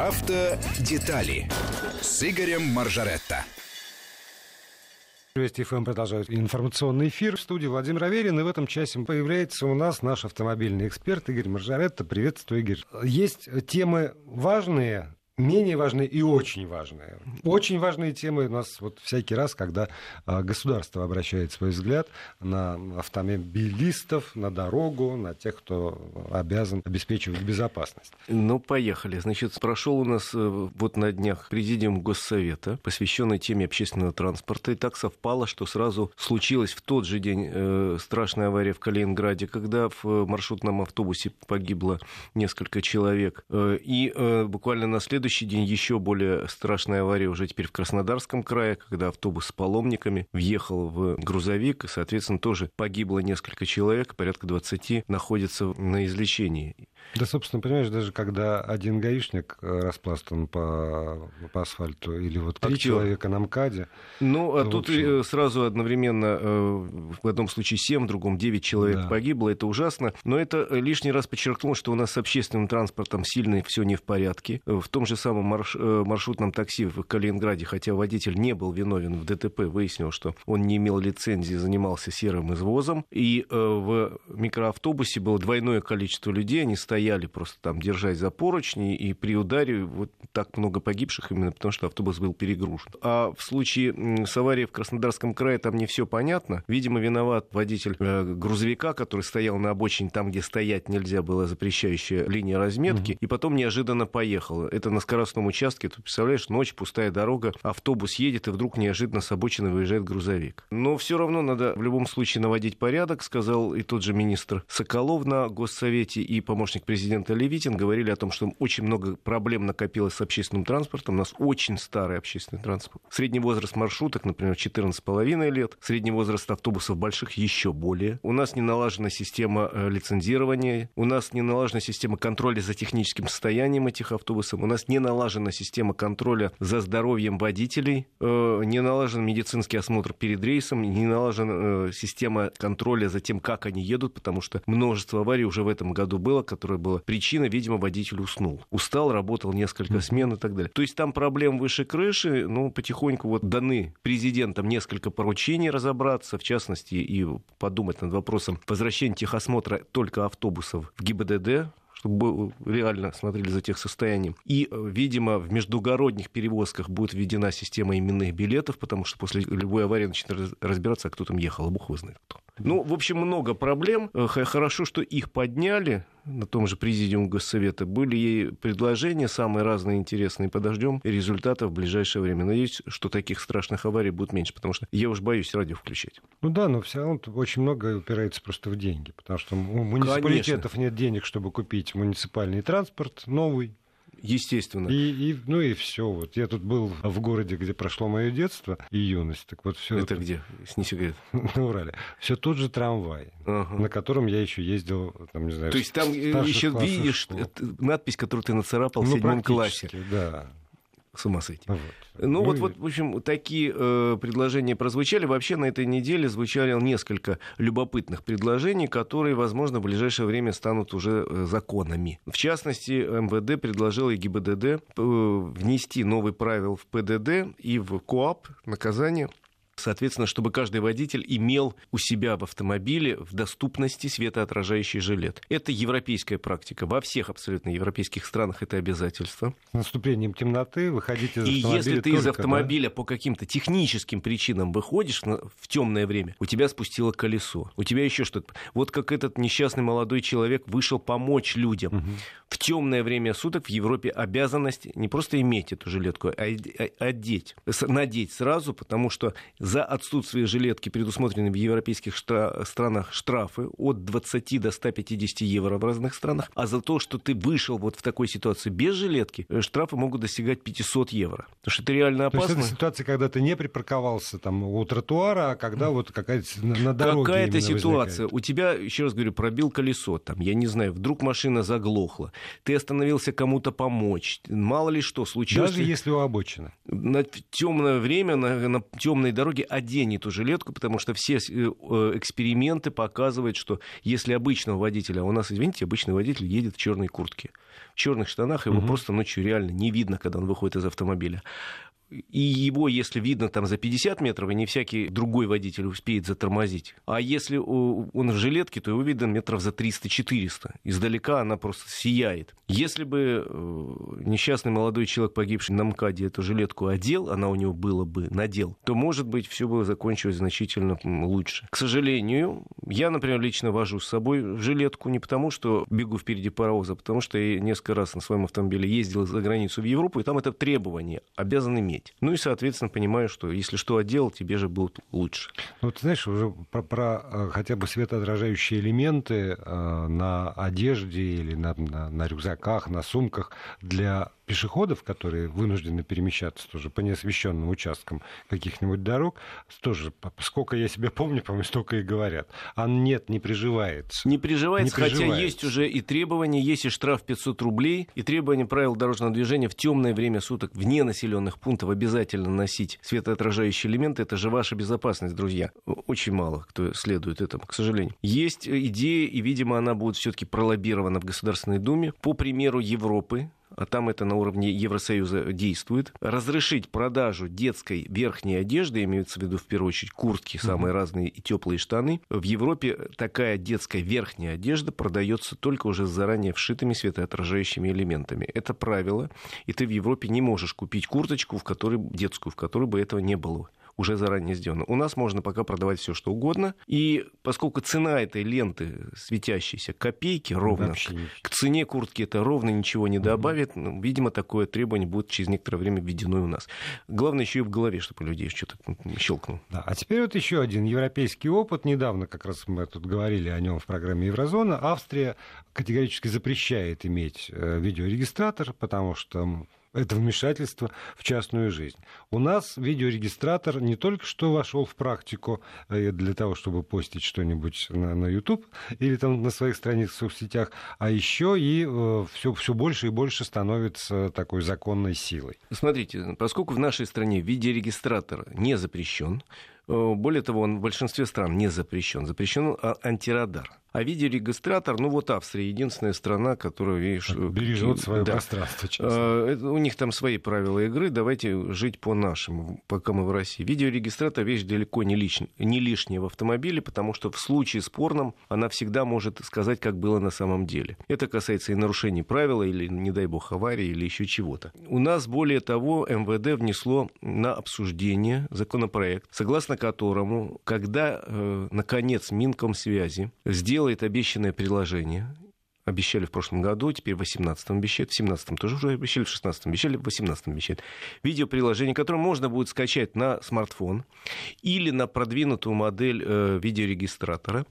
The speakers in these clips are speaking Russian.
Автодетали с Игорем Маржаретто. Вести ФМ продолжает информационный эфир. В студии Владимир Аверин. И в этом часе появляется у нас наш автомобильный эксперт Игорь Маржаретто. Приветствую, Игорь. Есть темы важные, менее важные и очень важные. Очень важные темы у нас вот всякий раз, когда а, государство обращает свой взгляд на автомобилистов, на дорогу, на тех, кто обязан обеспечивать безопасность. Ну, поехали. Значит, прошел у нас э, вот на днях президиум Госсовета, посвященный теме общественного транспорта. И так совпало, что сразу случилась в тот же день э, страшная авария в Калининграде, когда в маршрутном автобусе погибло несколько человек. Э, и э, буквально на следующий следующий день еще более страшная авария уже теперь в Краснодарском крае, когда автобус с паломниками въехал в грузовик, и, соответственно, тоже погибло несколько человек, порядка 20 находятся на излечении. Да, собственно, понимаешь, даже когда один гаишник э, распластан по, по асфальту, или вот три Актер. человека на МКАДе. Ну, а тут общем... сразу одновременно э, в одном случае 7, в другом 9 человек да. погибло, это ужасно. Но это лишний раз подчеркнуло, что у нас с общественным транспортом сильно все не в порядке. В том же самом марш... Э, маршрутном такси в Калининграде, хотя водитель не был виновен в ДТП, выяснил, что он не имел лицензии, занимался серым извозом. И в микроавтобусе было двойное количество людей, они стояли просто там, держась за поручни, и при ударе вот так много погибших именно потому, что автобус был перегружен. А в случае с аварией в Краснодарском крае там не все понятно. Видимо, виноват водитель э, грузовика, который стоял на обочине там, где стоять нельзя было, запрещающая линия разметки, mm-hmm. и потом неожиданно поехал. Это на скоростном участке, ты представляешь, ночь, пустая дорога, автобус едет, и вдруг неожиданно с обочины выезжает грузовик. Но все равно надо в любом случае наводить порядок, сказал и тот же министр Соколов на Госсовете, и помощник помощник президента Левитин говорили о том, что очень много проблем накопилось с общественным транспортом. У нас очень старый общественный транспорт. Средний возраст маршруток, например, 14,5 лет. Средний возраст автобусов больших еще более. У нас не налажена система э, лицензирования. У нас не налажена система контроля за техническим состоянием этих автобусов. У нас не налажена система контроля за здоровьем водителей. Э, не налажен медицинский осмотр перед рейсом. Не налажена э, система контроля за тем, как они едут, потому что множество аварий уже в этом году было, которые которая была причина, видимо, водитель уснул. Устал, работал несколько смен и так далее. То есть там проблем выше крыши, ну, потихоньку вот даны президентам несколько поручений разобраться, в частности, и подумать над вопросом возвращения техосмотра только автобусов в ГИБДД, чтобы реально смотрели за тех состоянием. И, видимо, в междугородних перевозках будет введена система именных билетов, потому что после любой аварии начинают разбираться, а кто там ехал, а бог его знает кто. Ну, в общем, много проблем. Э, хорошо, что их подняли на том же президиуме Госсовета. Были ей предложения самые разные интересные. Подождем результатов в ближайшее время. Надеюсь, что таких страшных аварий будет меньше, потому что я уж боюсь радио включать. Ну да, но все равно очень много упирается просто в деньги, потому что у муниципалитетов Конечно. нет денег, чтобы купить муниципальный транспорт новый. Естественно. И, и, ну и все. Вот я тут был в городе, где прошло мое детство и юность. Так вот все. Это, где? Не секрет. На Урале. Все тот же трамвай, ага. на котором я еще ездил, там не знаю. То есть там еще видишь школ. надпись, которую ты нацарапал ну, в седьмом классе. Да с ума сойти. Вот. Ну, ну вот, вот, в общем, такие э, предложения прозвучали. Вообще на этой неделе звучали несколько любопытных предложений, которые, возможно, в ближайшее время станут уже э, законами. В частности, МВД предложил и ГИБДД э, внести новый правил в ПДД и в КОАП наказание Соответственно, чтобы каждый водитель имел у себя в автомобиле в доступности светоотражающий жилет. Это европейская практика. Во всех абсолютно европейских странах это обязательство. С наступлением темноты выходить из автомобиля. И если ты только, из автомобиля да? по каким-то техническим причинам выходишь в темное время, у тебя спустило колесо, у тебя еще что-то. Вот как этот несчастный молодой человек вышел помочь людям. Угу. В темное время суток в Европе обязанность не просто иметь эту жилетку, а, а одеть, надеть сразу, потому что за отсутствие жилетки предусмотрены в европейских штра- странах штрафы от 20 до 150 евро в разных странах, а за то, что ты вышел вот в такой ситуации без жилетки, э, штрафы могут достигать 500 евро. Потому что это реально опасно. То есть это ситуация, когда ты не припарковался там у тротуара, а когда вот какая-то на дороге Какая-то ситуация. Возникает. У тебя, еще раз говорю, пробил колесо, там, я не знаю, вдруг машина заглохла, ты остановился кому-то помочь, мало ли что случилось. Даже если у обочины. На темное время, на, на темной дороге все-таки одень эту жилетку, потому что все эксперименты показывают, что если обычного водителя, а у нас, извините, обычный водитель едет в черной куртке, в черных штанах, его угу. просто ночью реально не видно, когда он выходит из автомобиля и его, если видно там за 50 метров, и не всякий другой водитель успеет затормозить. А если он в жилетке, то его видно метров за 300-400. Издалека она просто сияет. Если бы э, несчастный молодой человек, погибший на МКАДе, эту жилетку одел, она у него была бы, надел, то, может быть, все бы закончилось значительно лучше. К сожалению, я, например, лично вожу с собой жилетку не потому, что бегу впереди паровоза, а потому что я несколько раз на своем автомобиле ездил за границу в Европу, и там это требование, обязан иметь иметь. Ну и, соответственно, понимаю, что если что отделал, тебе же будет лучше. Ну, ты знаешь, уже про, про э, хотя бы светоотражающие элементы э, на одежде или на, на, на рюкзаках, на сумках для пешеходов, которые вынуждены перемещаться тоже по неосвещенным участкам каких-нибудь дорог, тоже, сколько я себя помню, по-моему, столько и говорят. А нет, не приживается. Не приживается, не хотя приживается. есть уже и требования, есть и штраф 500 рублей, и требования правил дорожного движения в темное время суток вне населенных пунктов обязательно носить светоотражающие элементы. Это же ваша безопасность, друзья. Очень мало кто следует этому, к сожалению. Есть идея, и, видимо, она будет все-таки пролоббирована в Государственной Думе. По примеру Европы, там это на уровне Евросоюза действует, разрешить продажу детской верхней одежды, имеется в виду в первую очередь куртки, самые mm-hmm. разные и теплые штаны. В Европе такая детская верхняя одежда продается только уже с заранее вшитыми светоотражающими элементами. Это правило, и ты в Европе не можешь купить курточку, в которой, детскую, в которой бы этого не было уже заранее сделано. У нас можно пока продавать все, что угодно. И поскольку цена этой ленты светящейся копейки ровно, к цене куртки это ровно ничего не добавит, ну, видимо, такое требование будет через некоторое время введено у нас. Главное еще и в голове, чтобы у людей что-то щелкнуло. Да. А теперь вот еще один европейский опыт. Недавно как раз мы тут говорили о нем в программе Еврозона. Австрия категорически запрещает иметь э, видеорегистратор, потому что это вмешательство в частную жизнь. У нас видеорегистратор не только что вошел в практику э, для того, чтобы постить что-нибудь на, на YouTube или там на своих страницах в соцсетях, а еще и все, э, все больше и больше становится такой законной силой. Смотрите, поскольку в нашей стране видеорегистратор не запрещен, э, более того, он в большинстве стран не запрещен, запрещен а, антирадар. А видеорегистратор, ну вот Австрия единственная страна, которая, видишь... Бережет свое да. пространство. Честно. У них там свои правила игры, давайте жить по нашим, пока мы в России. Видеорегистратор вещь далеко не, лиш... не лишняя в автомобиле, потому что в случае спорном она всегда может сказать, как было на самом деле. Это касается и нарушений правила, или, не дай бог, аварии, или еще чего-то. У нас, более того, МВД внесло на обсуждение законопроект, согласно которому, когда, э, наконец, Минкомсвязи сделал делает обещанное приложение, обещали в прошлом году, теперь в 18-м обещают, в 17-м тоже уже обещали, в 16-м обещали, в 18-м обещают. Видеоприложение, которое можно будет скачать на смартфон или на продвинутую модель э, видеорегистратора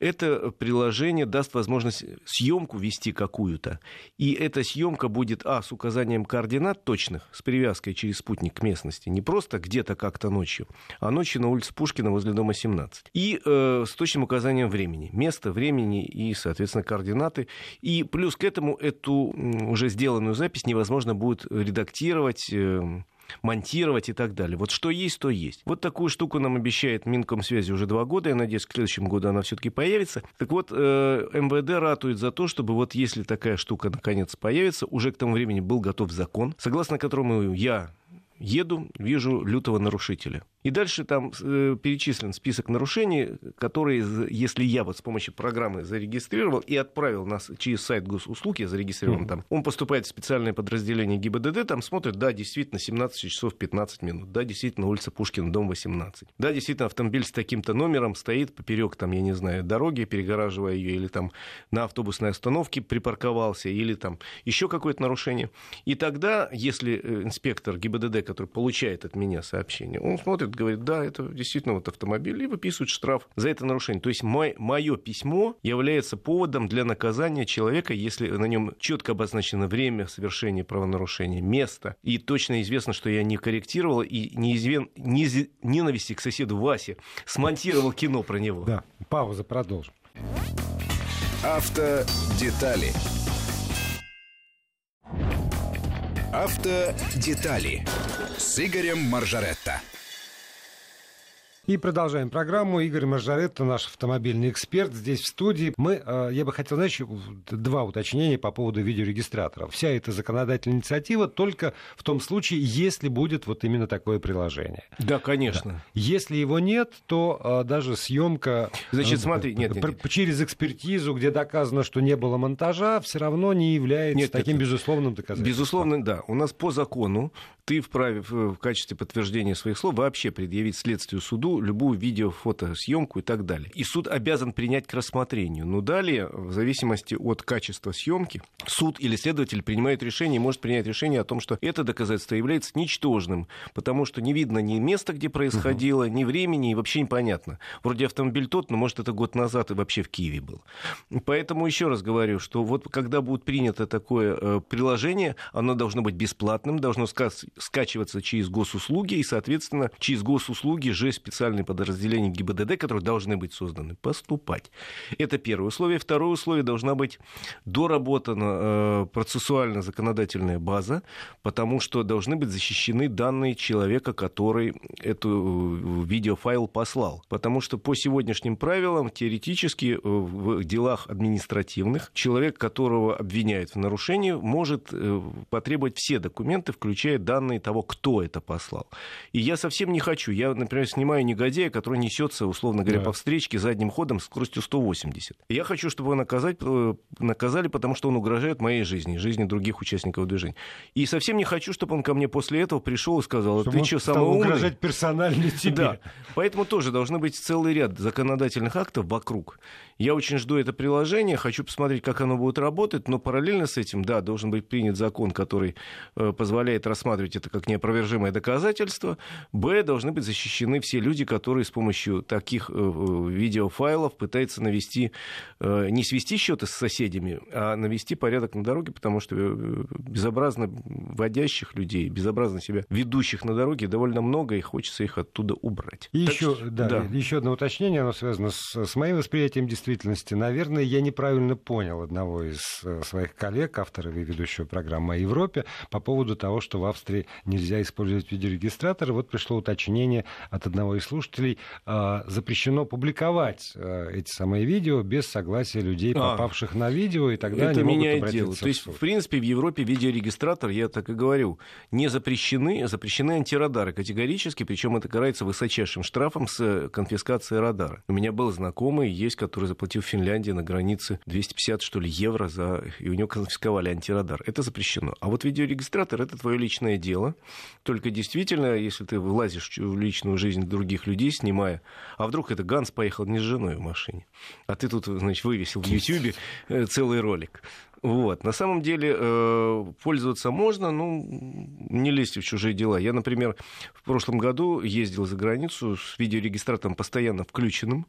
это приложение даст возможность съемку вести какую-то. И эта съемка будет, а, с указанием координат точных, с привязкой через спутник к местности, не просто где-то как-то ночью, а ночью на улице Пушкина возле дома 17. И э, с точным указанием времени, место, времени и, соответственно, координаты. И плюс к этому эту уже сделанную запись невозможно будет редактировать, э, монтировать и так далее. Вот что есть, то есть. Вот такую штуку нам обещает Минкомсвязи уже два года. Я надеюсь, к следующему году она все-таки появится. Так вот, э, МВД ратует за то, чтобы вот если такая штука наконец появится, уже к тому времени был готов закон, согласно которому я еду, вижу лютого нарушителя. И дальше там э, перечислен список нарушений, которые, если я вот с помощью программы зарегистрировал и отправил нас через сайт госуслуг, я зарегистрирован mm-hmm. там, он поступает в специальное подразделение ГИБДД, там смотрит, да, действительно, 17 часов 15 минут, да, действительно, улица Пушкина, дом 18, да, действительно, автомобиль с таким-то номером стоит поперек, там, я не знаю, дороги, перегораживая ее, или там на автобусной остановке припарковался, или там еще какое-то нарушение. И тогда, если э, инспектор ГИБДД, который получает от меня сообщение, он смотрит, говорит, да, это действительно вот автомобиль, и выписывает штраф за это нарушение. То есть мое письмо является поводом для наказания человека, если на нем четко обозначено время совершения правонарушения, место, и точно известно, что я не корректировал и неизвен... не... ненависти к соседу Васе смонтировал кино про него. Да, пауза, продолжим. Автодетали. Автодетали с Игорем Маржаретто. И продолжаем программу. Игорь Маржаретто, наш автомобильный эксперт, здесь в студии. Мы, э, я бы хотел, знаешь, два уточнения по поводу видеорегистраторов. Вся эта законодательная инициатива только в том случае, если будет вот именно такое приложение. Да, конечно. Да. Если его нет, то а, даже съемка... Значит, смотри, нет, нет, нет. Через экспертизу, где доказано, что не было монтажа, все равно не является нет, таким нет, безусловным доказательством. Безусловно, да. У нас по закону ты вправе в качестве подтверждения своих слов вообще предъявить следствию суду любую видео, фотосъемку и так далее. И суд обязан принять к рассмотрению. Но далее, в зависимости от качества съемки, суд или следователь принимает решение может принять решение о том, что это доказательство является ничтожным, потому что не видно ни места, где происходило, ни времени, и вообще непонятно. Вроде автомобиль тот, но может это год назад и вообще в Киеве был. Поэтому еще раз говорю, что вот когда будет принято такое э, приложение, оно должно быть бесплатным, должно скачиваться через госуслуги, и, соответственно, через госуслуги же специальные подразделения ГИБДД, которые должны быть созданы, поступать. Это первое условие. Второе условие должна быть доработана э, процессуально-законодательная база, потому что должны быть защищены данные человека, который эту э, видеофайл послал. Потому что по сегодняшним правилам теоретически э, в делах административных человек, которого обвиняют в нарушении, может потребовать все документы, включая данные того, кто это послал. И я совсем не хочу. Я, например, снимаю негодяя, который несется, условно говоря, да. по встречке задним ходом с скоростью 180. Я хочу, чтобы его наказать, э, наказали, потому что он угрожает моей жизни, жизни других участников движения. И совсем не хочу, чтобы он ко мне после этого пришел и сказал, чтобы ты что, самый умный? угрожать персонально тебе. Да. Поэтому тоже должны быть целый ряд законодательных актов вокруг. Я очень жду это приложение, хочу посмотреть, как оно будет работать, но параллельно с этим, да, должен быть принят закон, который э, позволяет рассматривать это как неопровержимое доказательство. Б, должны быть защищены все люди, которые с помощью таких э, э, видеофайлов пытаются навести, не свести счеты с соседями, а навести порядок на дороге, потому что безобразно водящих людей, безобразно себя ведущих на дороге довольно много, и хочется их оттуда убрать. И еще, да, да. еще одно уточнение, оно связано с, с моим восприятием действительно действительности, наверное, я неправильно понял одного из э, своих коллег, автора и ведущего программы о Европе, по поводу того, что в Австрии нельзя использовать видеорегистраторы. Вот пришло уточнение от одного из слушателей. А, запрещено публиковать э, эти самые видео без согласия людей, а. попавших а, на видео, и тогда это они меняет могут дело. То есть, в принципе, в Европе видеорегистратор, я так и говорю, не запрещены, запрещены антирадары категорически, причем это карается высочайшим штрафом с конфискацией радара. У меня был знакомый, есть, который заплатил в Финляндии на границе 250, что ли, евро, за... и у него конфисковали антирадар. Это запрещено. А вот видеорегистратор — это твое личное дело. Только действительно, если ты влазишь в личную жизнь других людей, снимая, а вдруг это Ганс поехал не с женой в машине, а ты тут, значит, вывесил в Ютьюбе э, целый ролик. Вот. На самом деле э, пользоваться можно, но не лезьте в чужие дела. Я, например, в прошлом году ездил за границу с видеорегистратором постоянно включенным.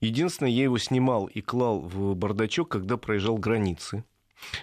Единственное, я его снимал и клал в бардачок, когда проезжал границы.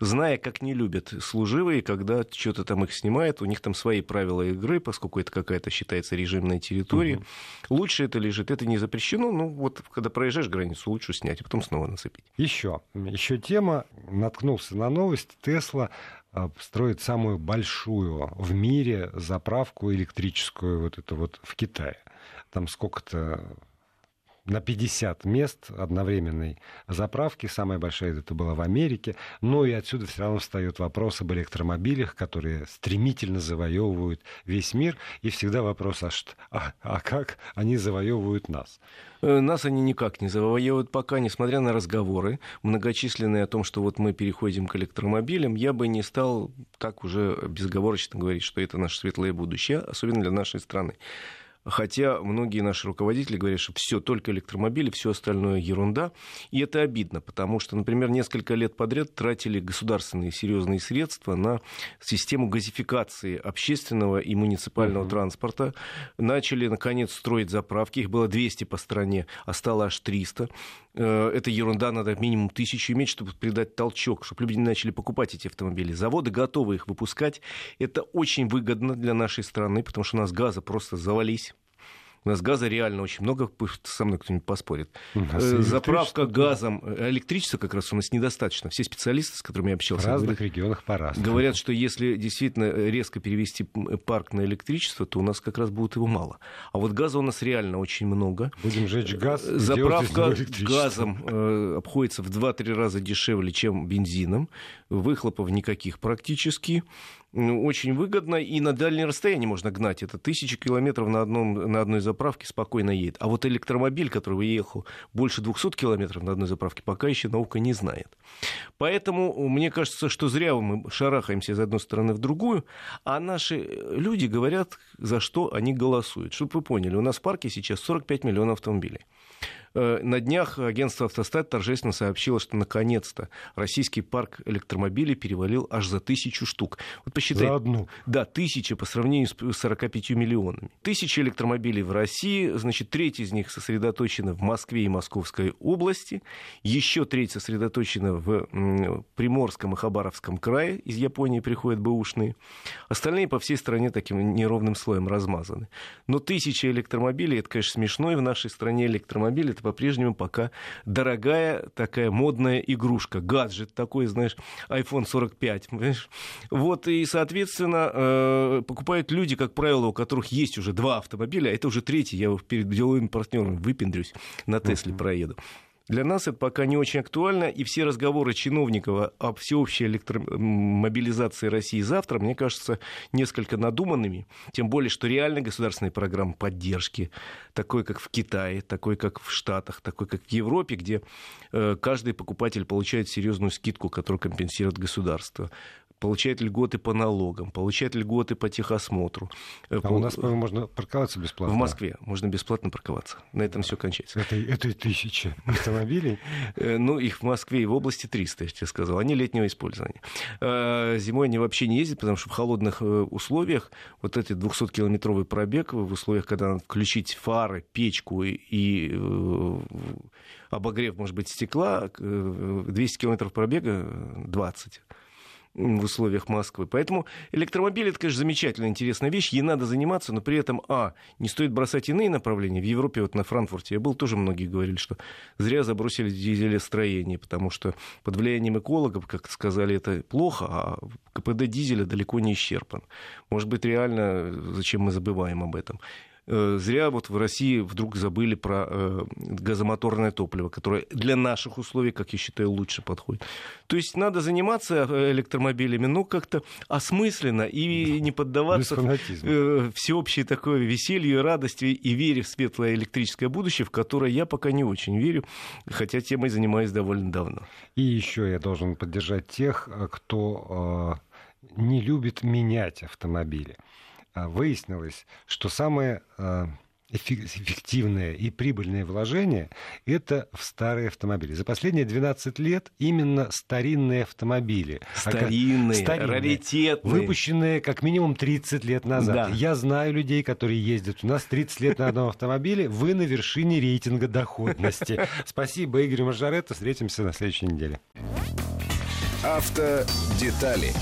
Зная, как не любят служивые, когда что-то там их снимают, у них там свои правила игры, поскольку это какая-то считается режимная территория. Угу. Лучше это лежит, это не запрещено, ну вот когда проезжаешь границу, лучше снять, а потом снова насыпить. Еще, еще тема, наткнулся на новость, Тесла а, строит самую большую в мире заправку электрическую вот это вот в Китае. Там сколько-то на 50 мест одновременной заправки. Самая большая это была в Америке. Но и отсюда все равно встает вопрос об электромобилях, которые стремительно завоевывают весь мир. И всегда вопрос, а, что, а, а как они завоевывают нас? Э, нас они никак не завоевывают пока, несмотря на разговоры многочисленные о том, что вот мы переходим к электромобилям, я бы не стал так уже безговорочно говорить, что это наше светлое будущее, особенно для нашей страны. Хотя многие наши руководители говорят, что все только электромобили, все остальное ерунда. И это обидно, потому что, например, несколько лет подряд тратили государственные серьезные средства на систему газификации общественного и муниципального uh-huh. транспорта. Начали, наконец, строить заправки. Их было 200 по стране, а стало аж 300. Э, это ерунда, надо минимум тысячу иметь, чтобы придать толчок, чтобы люди начали покупать эти автомобили. Заводы готовы их выпускать. Это очень выгодно для нашей страны, потому что у нас газа просто завались У нас газа реально очень много, со мной кто-нибудь поспорит. Заправка газом, электричества как раз у нас недостаточно. Все специалисты, с которыми я общался, в разных говорят, регионах по-разному. Говорят, что если действительно резко перевести парк на электричество, то у нас как раз будет его мало. А вот газа у нас реально очень много. Будем жечь газ. Заправка газом э, обходится в 2-3 раза дешевле, чем бензином. Выхлопов никаких практически. Ну, очень выгодно, и на дальнее расстояние можно гнать. Это тысячи километров на, одном, на одной заправке спокойно едет. А вот электромобиль, который выехал больше 200 километров на одной заправке, пока еще наука не знает. Поэтому мне кажется, что зря мы шарахаемся из одной стороны в другую, а наши люди говорят, за что они голосуют. Чтобы вы поняли, у нас в парке сейчас 45 миллионов автомобилей. Э, на днях агентство «Автостат» торжественно сообщило, что наконец-то российский парк электромобилей перевалил аж за тысячу штук. Вот посчитай. За одну? Да, тысяча по сравнению с 45 миллионами. Тысяча электромобилей в России, значит, треть из них сосредоточена в Москве и Московской области, еще треть сосредоточена в Приморском и Хабаровском крае, из Японии приходят бэушные. Остальные по всей стране таким неровным слоем размазаны. Но тысяча электромобилей, это, конечно, смешно, и в нашей стране электромобиль это по-прежнему пока дорогая такая модная игрушка, гаджет такой, знаешь, iPhone 45, понимаешь? Вот, и, соответственно, э, покупают люди, как правило, у которых есть уже два автомобиля, а это уже третий, я перед деловым партнером выпендрюсь, на Тесле проеду. Для нас это пока не очень актуально, и все разговоры чиновников о всеобщей электромобилизации России завтра, мне кажется, несколько надуманными, тем более, что реально государственные программы поддержки, такой, как в Китае, такой, как в Штатах, такой, как в Европе, где э, каждый покупатель получает серьезную скидку, которую компенсирует государство получает льготы по налогам, получает льготы по техосмотру. А по... у нас, можно парковаться бесплатно? В Москве можно бесплатно парковаться. На этом все кончается. Это, это тысячи автомобилей? Э, ну, их в Москве и в области 300, я тебе сказал. Они летнего использования. Э, зимой они вообще не ездят, потому что в холодных э, условиях вот этот 200-километровый пробег в условиях, когда надо включить фары, печку и, и обогрев, может быть, стекла, 200 километров пробега 20 в условиях Москвы. Поэтому электромобиль это, конечно, замечательная, интересная вещь. Ей надо заниматься, но при этом, а, не стоит бросать иные направления. В Европе, вот на Франкфурте я был, тоже многие говорили, что зря забросили дизелестроение, потому что под влиянием экологов, как сказали, это плохо, а КПД дизеля далеко не исчерпан. Может быть, реально, зачем мы забываем об этом? Э, зря вот в России вдруг забыли про э, газомоторное топливо, которое для наших условий, как я считаю, лучше подходит. То есть надо заниматься э, электромобилями, но как-то осмысленно и не поддаваться всеобщей такой веселью и радости и вере в светлое электрическое будущее, в которое я пока не очень верю, хотя темой занимаюсь довольно давно. И еще я должен поддержать тех, кто не любит менять автомобили. А, выяснилось, что самое а, эффективное и прибыльное вложение – это в старые автомобили. За последние 12 лет именно старинные автомобили. Старинные, старинные раритетные. Выпущенные как минимум 30 лет назад. Да. Я знаю людей, которые ездят. У нас 30 лет на одном автомобиле. Вы на вершине рейтинга доходности. Спасибо, Игорь Мажоретто. Встретимся на следующей неделе. Автодетали